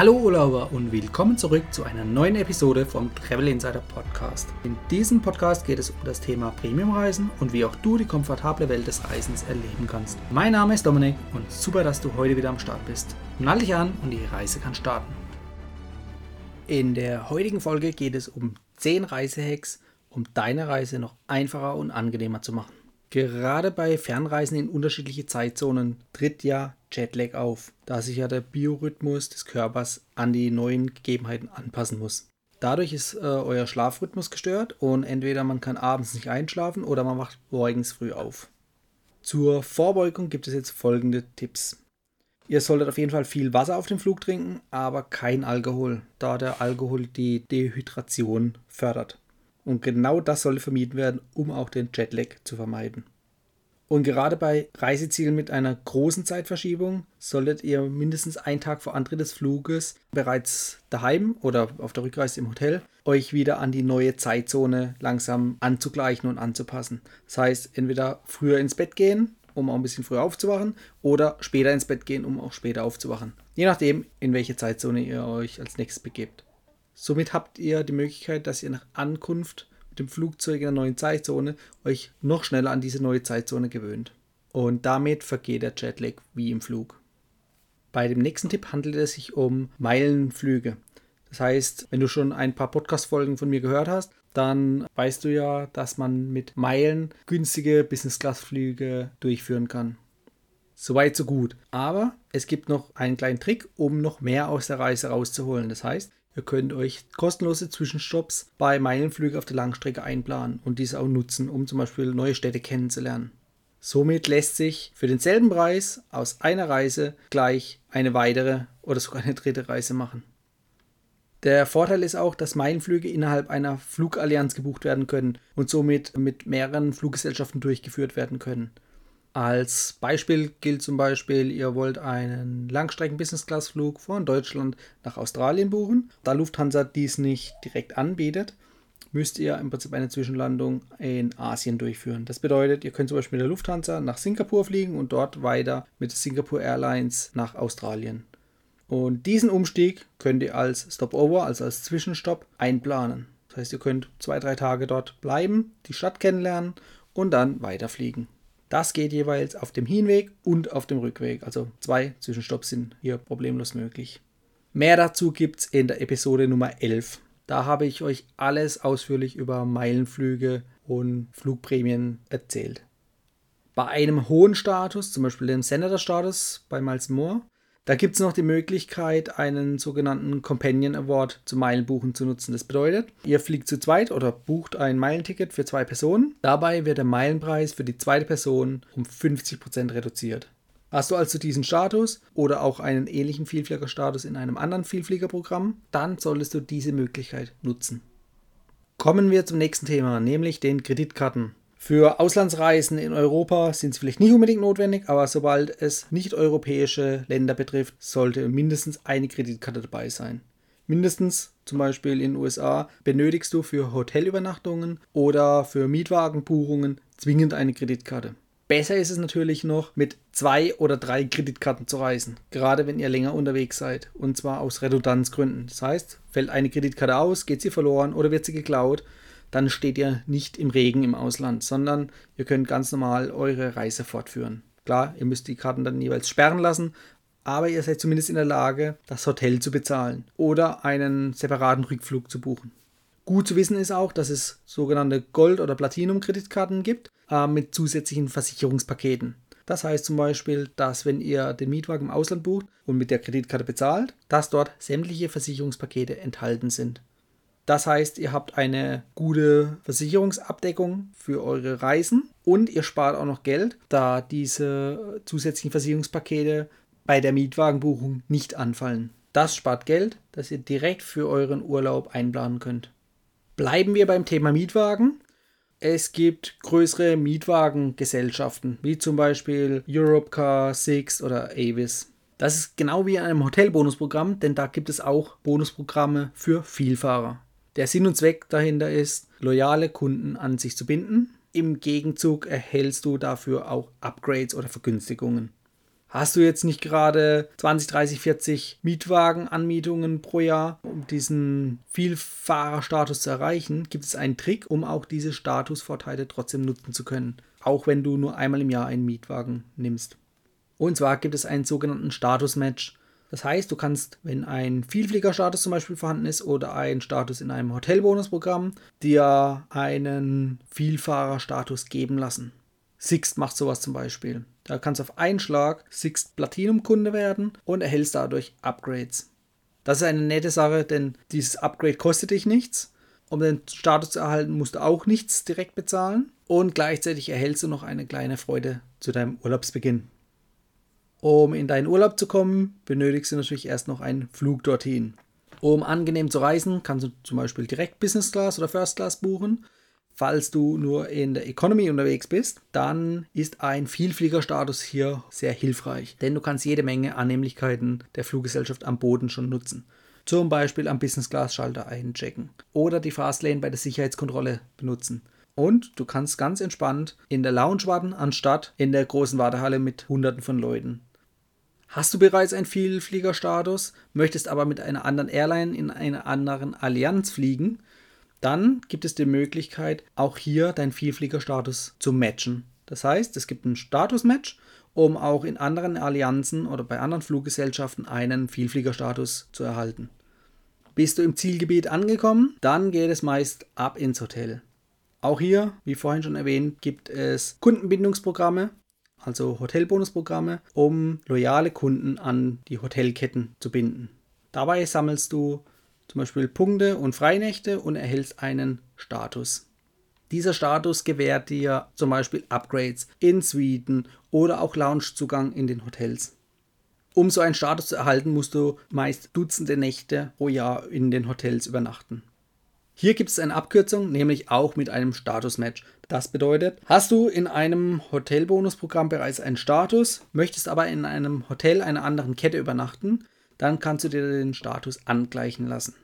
Hallo Urlauber und willkommen zurück zu einer neuen Episode vom Travel Insider Podcast. In diesem Podcast geht es um das Thema Premiumreisen und wie auch du die komfortable Welt des Reisens erleben kannst. Mein Name ist Dominik und super, dass du heute wieder am Start bist. Nall dich an und die Reise kann starten. In der heutigen Folge geht es um 10 Reisehacks, um deine Reise noch einfacher und angenehmer zu machen. Gerade bei Fernreisen in unterschiedliche Zeitzonen tritt ja Jetlag auf, da sich ja der Biorhythmus des Körpers an die neuen Gegebenheiten anpassen muss. Dadurch ist äh, euer Schlafrhythmus gestört und entweder man kann abends nicht einschlafen oder man wacht morgens früh auf. Zur Vorbeugung gibt es jetzt folgende Tipps. Ihr solltet auf jeden Fall viel Wasser auf dem Flug trinken, aber kein Alkohol, da der Alkohol die Dehydration fördert. Und genau das sollte vermieden werden, um auch den Jetlag zu vermeiden. Und gerade bei Reisezielen mit einer großen Zeitverschiebung solltet ihr mindestens einen Tag vor Antritt des Fluges bereits daheim oder auf der Rückreise im Hotel euch wieder an die neue Zeitzone langsam anzugleichen und anzupassen. Das heißt, entweder früher ins Bett gehen, um auch ein bisschen früher aufzuwachen, oder später ins Bett gehen, um auch später aufzuwachen. Je nachdem, in welche Zeitzone ihr euch als nächstes begebt. Somit habt ihr die Möglichkeit, dass ihr nach Ankunft dem Flugzeug in der neuen Zeitzone euch noch schneller an diese neue Zeitzone gewöhnt. Und damit vergeht der Jetlag wie im Flug. Bei dem nächsten Tipp handelt es sich um Meilenflüge. Das heißt, wenn du schon ein paar Podcast-Folgen von mir gehört hast, dann weißt du ja, dass man mit Meilen günstige Business-Class-Flüge durchführen kann. Soweit, so gut. Aber es gibt noch einen kleinen Trick, um noch mehr aus der Reise rauszuholen. Das heißt, Ihr könnt euch kostenlose Zwischenstopps bei Meilenflügen auf der Langstrecke einplanen und diese auch nutzen, um zum Beispiel neue Städte kennenzulernen. Somit lässt sich für denselben Preis aus einer Reise gleich eine weitere oder sogar eine dritte Reise machen. Der Vorteil ist auch, dass Meilenflüge innerhalb einer Flugallianz gebucht werden können und somit mit mehreren Fluggesellschaften durchgeführt werden können. Als Beispiel gilt zum Beispiel, ihr wollt einen Langstrecken-Business-Class-Flug von Deutschland nach Australien buchen. Da Lufthansa dies nicht direkt anbietet, müsst ihr im Prinzip eine Zwischenlandung in Asien durchführen. Das bedeutet, ihr könnt zum Beispiel mit der Lufthansa nach Singapur fliegen und dort weiter mit Singapore Airlines nach Australien. Und diesen Umstieg könnt ihr als Stopover, also als Zwischenstopp, einplanen. Das heißt, ihr könnt zwei, drei Tage dort bleiben, die Stadt kennenlernen und dann weiterfliegen. Das geht jeweils auf dem Hinweg und auf dem Rückweg. Also zwei Zwischenstopps sind hier problemlos möglich. Mehr dazu gibt es in der Episode Nummer 11. Da habe ich euch alles ausführlich über Meilenflüge und Flugprämien erzählt. Bei einem hohen Status, zum Beispiel dem Senator-Status bei Miles Moore, da gibt es noch die Möglichkeit, einen sogenannten Companion Award zum Meilenbuchen zu nutzen. Das bedeutet, ihr fliegt zu zweit oder bucht ein Meilenticket für zwei Personen. Dabei wird der Meilenpreis für die zweite Person um 50% reduziert. Hast du also diesen Status oder auch einen ähnlichen Vielfliegerstatus in einem anderen Vielfliegerprogramm, dann solltest du diese Möglichkeit nutzen. Kommen wir zum nächsten Thema, nämlich den Kreditkarten. Für Auslandsreisen in Europa sind sie vielleicht nicht unbedingt notwendig, aber sobald es nicht europäische Länder betrifft, sollte mindestens eine Kreditkarte dabei sein. Mindestens zum Beispiel in den USA benötigst du für Hotelübernachtungen oder für Mietwagenbuchungen zwingend eine Kreditkarte. Besser ist es natürlich noch, mit zwei oder drei Kreditkarten zu reisen, gerade wenn ihr länger unterwegs seid, und zwar aus Redundanzgründen. Das heißt, fällt eine Kreditkarte aus, geht sie verloren oder wird sie geklaut, dann steht ihr nicht im Regen im Ausland, sondern ihr könnt ganz normal eure Reise fortführen. Klar, ihr müsst die Karten dann jeweils sperren lassen, aber ihr seid zumindest in der Lage, das Hotel zu bezahlen oder einen separaten Rückflug zu buchen. Gut zu wissen ist auch, dass es sogenannte Gold- oder Platinum-Kreditkarten gibt äh, mit zusätzlichen Versicherungspaketen. Das heißt zum Beispiel, dass wenn ihr den Mietwagen im Ausland bucht und mit der Kreditkarte bezahlt, dass dort sämtliche Versicherungspakete enthalten sind. Das heißt, ihr habt eine gute Versicherungsabdeckung für eure Reisen und ihr spart auch noch Geld, da diese zusätzlichen Versicherungspakete bei der Mietwagenbuchung nicht anfallen. Das spart Geld, das ihr direkt für euren Urlaub einplanen könnt. Bleiben wir beim Thema Mietwagen. Es gibt größere Mietwagengesellschaften, wie zum Beispiel Europcar, Six oder Avis. Das ist genau wie in einem Hotelbonusprogramm, denn da gibt es auch Bonusprogramme für Vielfahrer. Der Sinn und Zweck dahinter ist, loyale Kunden an sich zu binden. Im Gegenzug erhältst du dafür auch Upgrades oder Vergünstigungen. Hast du jetzt nicht gerade 20, 30, 40 Mietwagenanmietungen pro Jahr, um diesen Vielfahrerstatus zu erreichen, gibt es einen Trick, um auch diese Statusvorteile trotzdem nutzen zu können. Auch wenn du nur einmal im Jahr einen Mietwagen nimmst. Und zwar gibt es einen sogenannten Statusmatch. Das heißt, du kannst, wenn ein Vielfliegerstatus zum Beispiel vorhanden ist oder ein Status in einem Hotelbonusprogramm, dir einen Vielfahrerstatus geben lassen. Sixt macht sowas zum Beispiel. Da kannst du auf einen Schlag Sixt Platinum-Kunde werden und erhältst dadurch Upgrades. Das ist eine nette Sache, denn dieses Upgrade kostet dich nichts. Um den Status zu erhalten, musst du auch nichts direkt bezahlen. Und gleichzeitig erhältst du noch eine kleine Freude zu deinem Urlaubsbeginn. Um in deinen Urlaub zu kommen, benötigst du natürlich erst noch einen Flug dorthin. Um angenehm zu reisen, kannst du zum Beispiel direkt Business Class oder First Class buchen. Falls du nur in der Economy unterwegs bist, dann ist ein Vielfliegerstatus hier sehr hilfreich, denn du kannst jede Menge Annehmlichkeiten der Fluggesellschaft am Boden schon nutzen. Zum Beispiel am Business Class Schalter einchecken oder die Fastlane bei der Sicherheitskontrolle benutzen. Und du kannst ganz entspannt in der Lounge warten, anstatt in der großen Wartehalle mit Hunderten von Leuten. Hast du bereits einen Vielfliegerstatus, möchtest aber mit einer anderen Airline in einer anderen Allianz fliegen, dann gibt es die Möglichkeit, auch hier deinen Vielfliegerstatus zu matchen. Das heißt, es gibt ein Status-Match, um auch in anderen Allianzen oder bei anderen Fluggesellschaften einen Vielfliegerstatus zu erhalten. Bist du im Zielgebiet angekommen, dann geht es meist ab ins Hotel. Auch hier, wie vorhin schon erwähnt, gibt es Kundenbindungsprogramme, also Hotelbonusprogramme, um loyale Kunden an die Hotelketten zu binden. Dabei sammelst du zum Beispiel Punkte und Freinächte und erhältst einen Status. Dieser Status gewährt dir zum Beispiel Upgrades in Suiten oder auch Loungezugang in den Hotels. Um so einen Status zu erhalten, musst du meist Dutzende Nächte pro Jahr in den Hotels übernachten. Hier gibt es eine Abkürzung, nämlich auch mit einem Status-Match. Das bedeutet, hast du in einem Hotelbonusprogramm bereits einen Status, möchtest aber in einem Hotel einer anderen Kette übernachten, dann kannst du dir den Status angleichen lassen.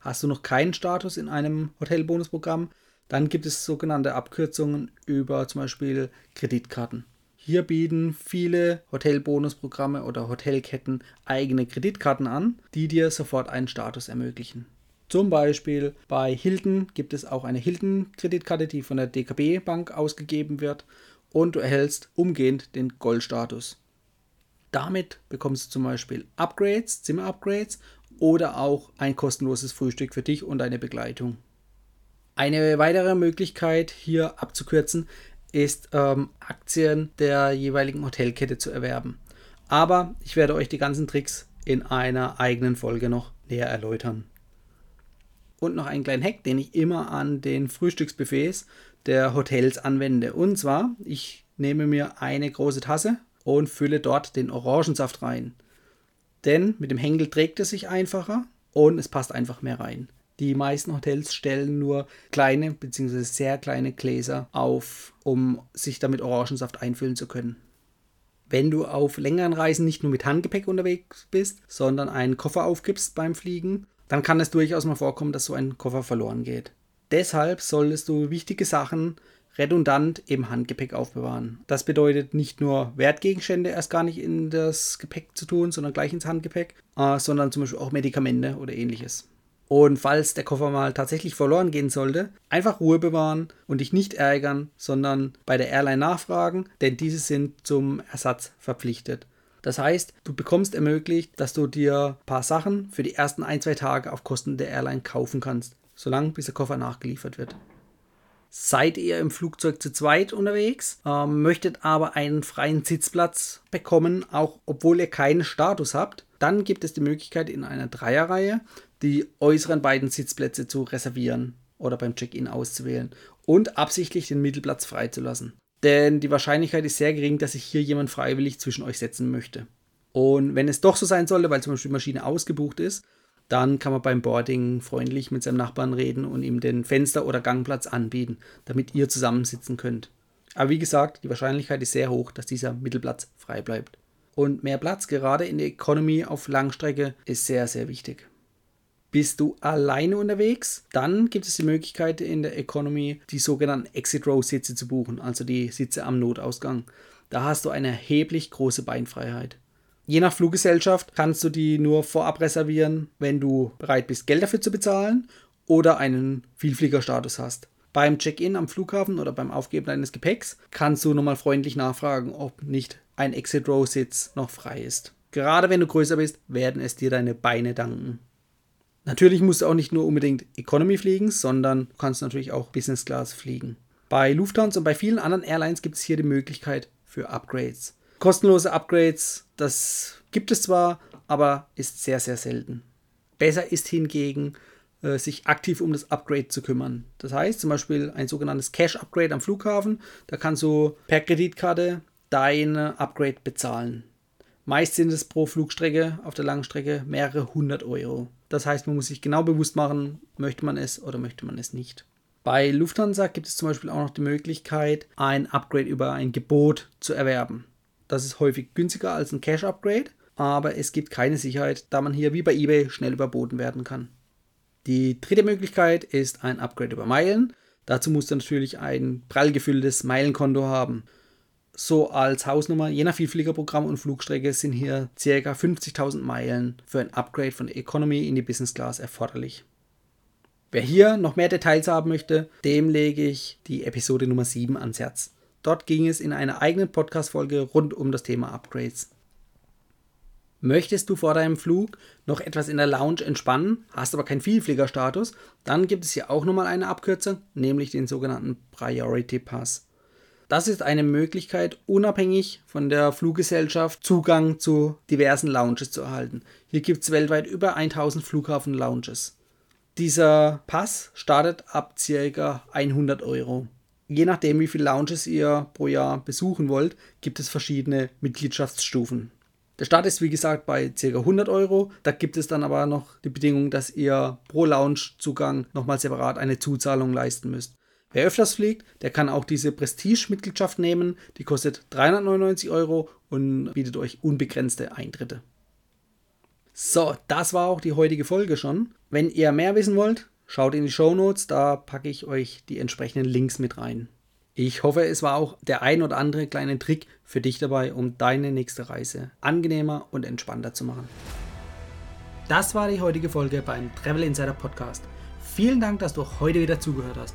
Hast du noch keinen Status in einem Hotelbonusprogramm, dann gibt es sogenannte Abkürzungen über zum Beispiel Kreditkarten. Hier bieten viele Hotelbonusprogramme oder Hotelketten eigene Kreditkarten an, die dir sofort einen Status ermöglichen. Zum Beispiel bei Hilton gibt es auch eine Hilton-Kreditkarte, die von der DKB Bank ausgegeben wird und du erhältst umgehend den Goldstatus. Damit bekommst du zum Beispiel Upgrades, Zimmer-Upgrades oder auch ein kostenloses Frühstück für dich und deine Begleitung. Eine weitere Möglichkeit hier abzukürzen ist ähm, Aktien der jeweiligen Hotelkette zu erwerben. Aber ich werde euch die ganzen Tricks in einer eigenen Folge noch näher erläutern. Und noch einen kleinen Hack, den ich immer an den Frühstücksbuffets der Hotels anwende. Und zwar, ich nehme mir eine große Tasse und fülle dort den Orangensaft rein. Denn mit dem Henkel trägt es sich einfacher und es passt einfach mehr rein. Die meisten Hotels stellen nur kleine bzw. sehr kleine Gläser auf, um sich damit Orangensaft einfüllen zu können. Wenn du auf längeren Reisen nicht nur mit Handgepäck unterwegs bist, sondern einen Koffer aufgibst beim Fliegen, dann kann es durchaus mal vorkommen, dass so ein Koffer verloren geht. Deshalb solltest du wichtige Sachen redundant im Handgepäck aufbewahren. Das bedeutet nicht nur Wertgegenstände erst gar nicht in das Gepäck zu tun, sondern gleich ins Handgepäck, äh, sondern zum Beispiel auch Medikamente oder ähnliches. Und falls der Koffer mal tatsächlich verloren gehen sollte, einfach Ruhe bewahren und dich nicht ärgern, sondern bei der Airline nachfragen, denn diese sind zum Ersatz verpflichtet. Das heißt, du bekommst ermöglicht, dass du dir ein paar Sachen für die ersten ein, zwei Tage auf Kosten der Airline kaufen kannst, solange bis der Koffer nachgeliefert wird. Seid ihr im Flugzeug zu zweit unterwegs, äh, möchtet aber einen freien Sitzplatz bekommen, auch obwohl ihr keinen Status habt, dann gibt es die Möglichkeit in einer Dreierreihe die äußeren beiden Sitzplätze zu reservieren oder beim Check-in auszuwählen und absichtlich den Mittelplatz freizulassen. Denn die Wahrscheinlichkeit ist sehr gering, dass sich hier jemand freiwillig zwischen euch setzen möchte. Und wenn es doch so sein sollte, weil zum Beispiel die Maschine ausgebucht ist, dann kann man beim Boarding freundlich mit seinem Nachbarn reden und ihm den Fenster- oder Gangplatz anbieten, damit ihr zusammensitzen könnt. Aber wie gesagt, die Wahrscheinlichkeit ist sehr hoch, dass dieser Mittelplatz frei bleibt. Und mehr Platz, gerade in der Economy auf Langstrecke, ist sehr, sehr wichtig. Bist du alleine unterwegs, dann gibt es die Möglichkeit in der Economy die sogenannten Exit Row Sitze zu buchen, also die Sitze am Notausgang. da hast du eine erheblich große Beinfreiheit. Je nach Fluggesellschaft kannst du die nur vorab reservieren, wenn du bereit bist, Geld dafür zu bezahlen oder einen Vielfliegerstatus hast. Beim Check-in am Flughafen oder beim Aufgeben deines Gepäcks kannst du nochmal freundlich nachfragen, ob nicht ein Exit-Row-Sitz noch frei ist. Gerade wenn du größer bist, werden es dir deine Beine danken. Natürlich musst du auch nicht nur unbedingt Economy fliegen, sondern du kannst natürlich auch Business Class fliegen. Bei Lufthansa und bei vielen anderen Airlines gibt es hier die Möglichkeit für Upgrades. Kostenlose Upgrades, das gibt es zwar, aber ist sehr, sehr selten. Besser ist hingegen, äh, sich aktiv um das Upgrade zu kümmern. Das heißt zum Beispiel ein sogenanntes Cash-Upgrade am Flughafen. Da kannst du per Kreditkarte deine Upgrade bezahlen. Meist sind es pro Flugstrecke auf der langen Strecke mehrere hundert Euro. Das heißt, man muss sich genau bewusst machen, möchte man es oder möchte man es nicht. Bei Lufthansa gibt es zum Beispiel auch noch die Möglichkeit, ein Upgrade über ein Gebot zu erwerben. Das ist häufig günstiger als ein Cash-Upgrade, aber es gibt keine Sicherheit, da man hier wie bei eBay schnell überboten werden kann. Die dritte Möglichkeit ist ein Upgrade über Meilen. Dazu musst du natürlich ein prall gefülltes Meilenkonto haben so als Hausnummer, je nach Vielfliegerprogramm und Flugstrecke sind hier ca. 50.000 Meilen für ein Upgrade von Economy in die Business Class erforderlich. Wer hier noch mehr Details haben möchte, dem lege ich die Episode Nummer 7 ans Herz. Dort ging es in einer eigenen Podcast-Folge rund um das Thema Upgrades. Möchtest du vor deinem Flug noch etwas in der Lounge entspannen, hast aber keinen Vielfliegerstatus, dann gibt es hier auch nochmal eine Abkürzung, nämlich den sogenannten Priority Pass. Das ist eine Möglichkeit, unabhängig von der Fluggesellschaft Zugang zu diversen Lounges zu erhalten. Hier gibt es weltweit über 1000 Flughafen-Lounges. Dieser Pass startet ab ca. 100 Euro. Je nachdem, wie viele Lounges ihr pro Jahr besuchen wollt, gibt es verschiedene Mitgliedschaftsstufen. Der Start ist wie gesagt bei ca. 100 Euro. Da gibt es dann aber noch die Bedingung, dass ihr pro Lounge-Zugang nochmal separat eine Zuzahlung leisten müsst. Wer öfters fliegt, der kann auch diese Prestige-Mitgliedschaft nehmen. Die kostet 399 Euro und bietet euch unbegrenzte Eintritte. So, das war auch die heutige Folge schon. Wenn ihr mehr wissen wollt, schaut in die Show Notes, da packe ich euch die entsprechenden Links mit rein. Ich hoffe, es war auch der ein oder andere kleine Trick für dich dabei, um deine nächste Reise angenehmer und entspannter zu machen. Das war die heutige Folge beim Travel Insider Podcast. Vielen Dank, dass du heute wieder zugehört hast.